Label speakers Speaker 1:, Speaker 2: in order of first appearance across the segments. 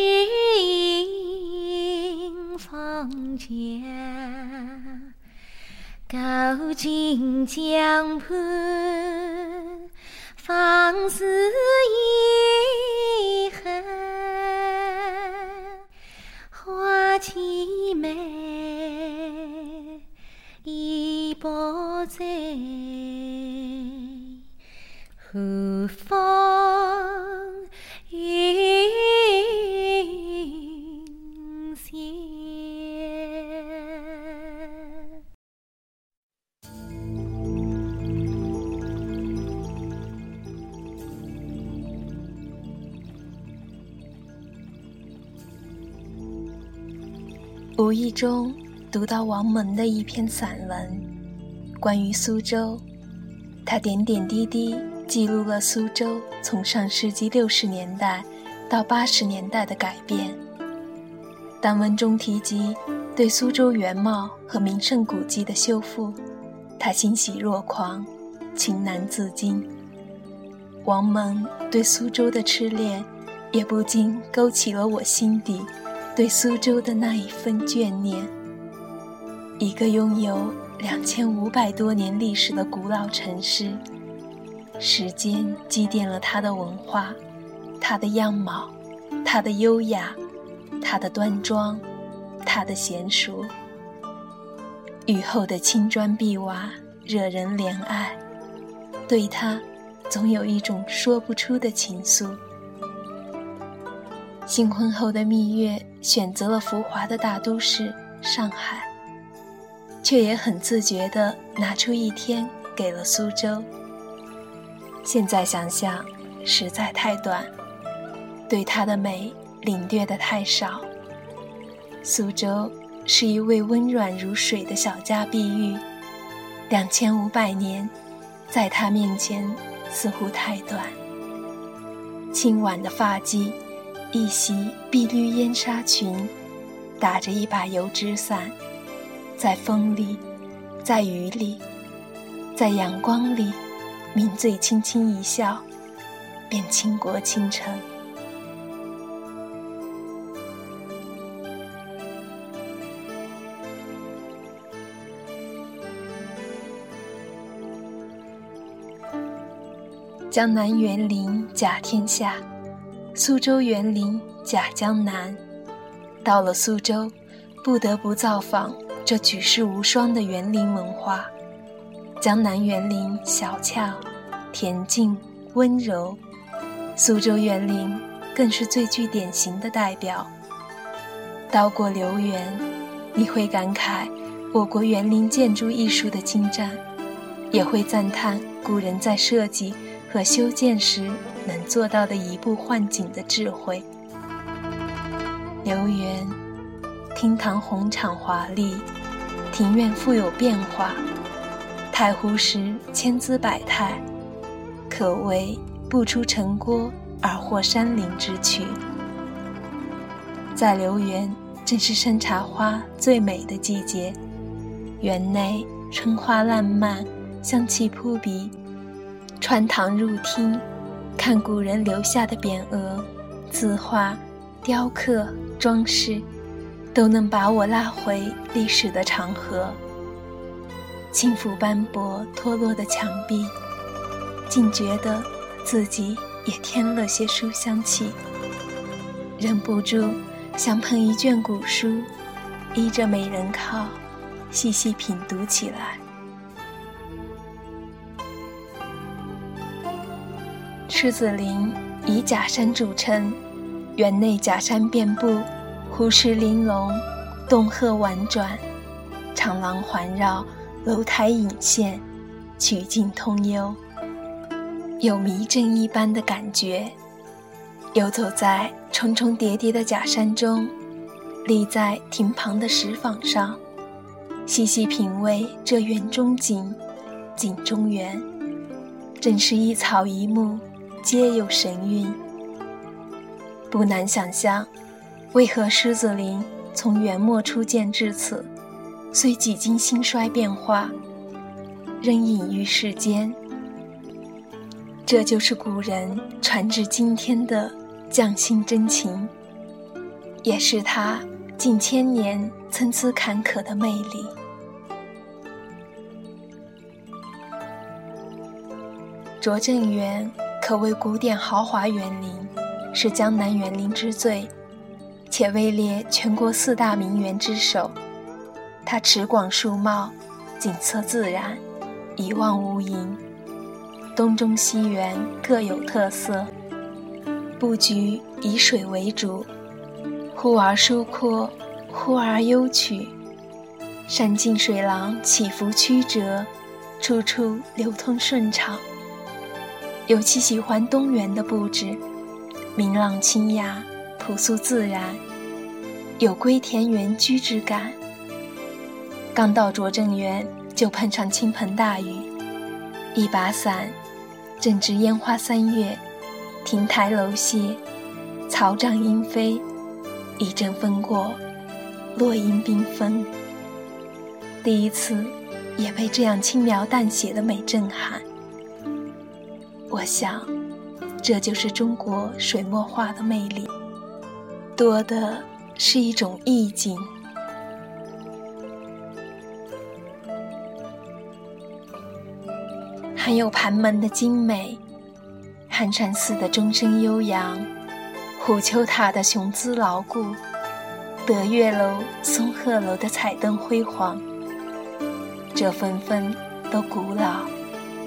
Speaker 1: 只影风家？古今江畔，芳思遗恨。花凄美，意不在，何风
Speaker 2: 无意中读到王蒙的一篇散文，关于苏州。他点点滴滴记录了苏州从上世纪六十年代到八十年代的改变。当文中提及对苏州原貌和名胜古迹的修复，他欣喜若狂，情难自禁。王蒙对苏州的痴恋，也不禁勾起了我心底。对苏州的那一份眷念，一个拥有两千五百多年历史的古老城市，时间积淀了它的文化，它的样貌，它的优雅，它的端庄，它的娴熟。雨后的青砖碧瓦惹人怜爱，对它，总有一种说不出的情愫。新婚后的蜜月选择了浮华的大都市上海，却也很自觉地拿出一天给了苏州。现在想想，实在太短，对它的美领略的太少。苏州是一位温软如水的小家碧玉，两千五百年，在她面前似乎太短。轻挽的发髻。一袭碧绿烟纱裙，打着一把油纸伞，在风里，在雨里，在阳光里，抿嘴轻轻一笑，便倾国倾城。江南园林甲天下。苏州园林假江南，到了苏州，不得不造访这举世无双的园林文化。江南园林小巧、恬静、温柔，苏州园林更是最具典型的代表。到过留园，你会感慨我国园林建筑艺术的精湛，也会赞叹古人在设计和修建时。能做到的移步换景的智慧。留园，厅堂宏敞华丽，庭院富有变化，太湖石千姿百态，可谓不出城郭而获山林之趣。在留园，正是山茶花最美的季节，园内春花烂漫，香气扑鼻，穿堂入厅。看古人留下的匾额、字画、雕刻、装饰，都能把我拉回历史的长河。轻抚斑驳脱落的墙壁，竟觉得自己也添了些书香气，忍不住想捧一卷古书，依着美人靠，细细品读起来。狮子林以假山著称，园内假山遍布，湖石玲珑，洞壑婉转，长廊环绕，楼台隐现，曲径通幽，有迷阵一般的感觉。游走在重重叠叠的假山中，立在亭旁的石坊上，细细品味这园中景，景中园，正是一草一木。皆有神韵，不难想象，为何狮子林从元末初建至此，虽几经兴衰变化，仍隐于世间。这就是古人传至今天的匠心真情，也是他近千年参差坎坷的魅力。拙政园可谓古典豪华园林，是江南园林之最，且位列全国四大名园之首。它池广树茂，景色自然，一望无垠。东中西园各有特色，布局以水为主，忽而疏阔，忽而幽曲，山径水廊起伏曲折，处处流通顺畅。尤其喜欢东园的布置，明朗清雅，朴素自然，有归田园居之感。刚到拙政园，就碰上倾盆大雨，一把伞，正值烟花三月，亭台楼榭，草长莺飞，一阵风过，落英缤纷。第一次，也被这样轻描淡写的美震撼。我想，这就是中国水墨画的魅力，多的是一种意境。还有盘门的精美，寒山寺的钟声悠扬，虎丘塔的雄姿牢固，德月楼、松鹤楼的彩灯辉煌，这纷纷都古老、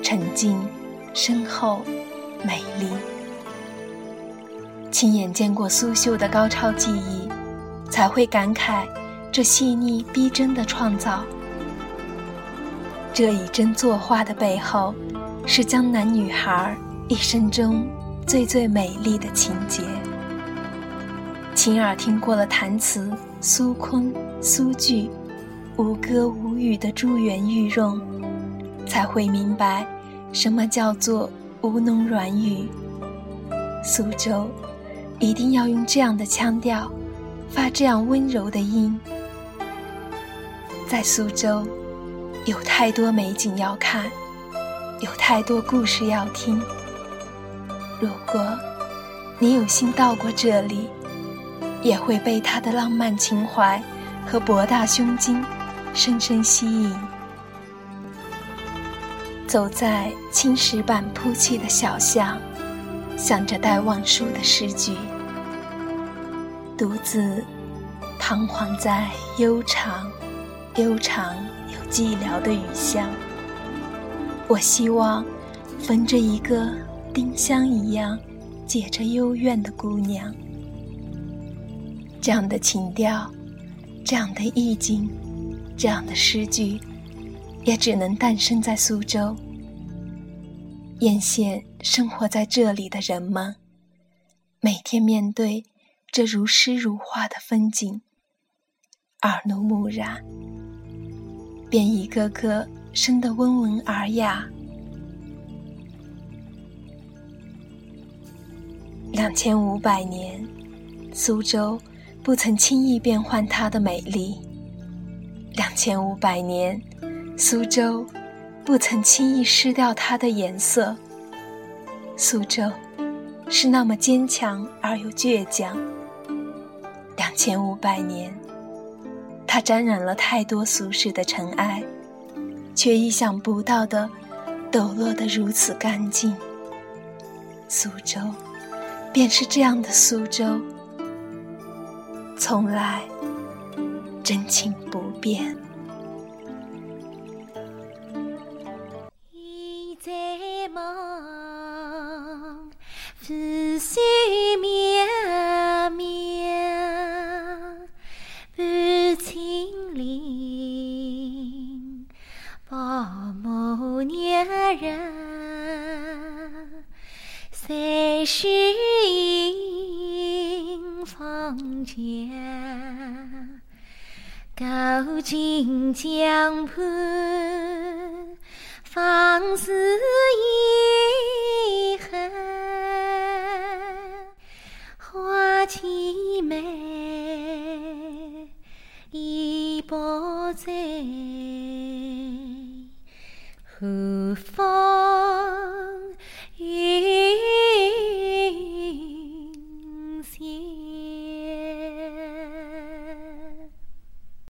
Speaker 2: 沉静。深厚，美丽。亲眼见过苏绣的高超技艺，才会感慨这细腻逼真的创造。这以真作画的背后，是江南女孩一生中最最美丽的情节。亲耳听过了弹词苏昆、苏句，无歌无语的珠圆玉润，才会明白。什么叫做吴侬软语？苏州一定要用这样的腔调，发这样温柔的音。在苏州，有太多美景要看，有太多故事要听。如果你有幸到过这里，也会被它的浪漫情怀和博大胸襟深深吸引。走在青石板铺砌的小巷，想着戴望舒的诗句，独自彷徨在悠长、悠长又寂寥的雨巷。我希望逢着一个丁香一样解着幽怨的姑娘。这样的情调，这样的意境，这样的诗句。也只能诞生在苏州。沿线生活在这里的人们，每天面对这如诗如画的风景，耳濡目染，便一个个生得温文尔雅。两千五百年，苏州不曾轻易变换它的美丽。两千五百年。苏州不曾轻易失掉它的颜色。苏州是那么坚强而又倔强。两千五百年，它沾染了太多俗世的尘埃，却意想不到的抖落得如此干净。苏州，便是这样的苏州，从来真情不变。
Speaker 1: 谁是迎风家？古今江畔，芳思遗恨。凄美已不在，何方？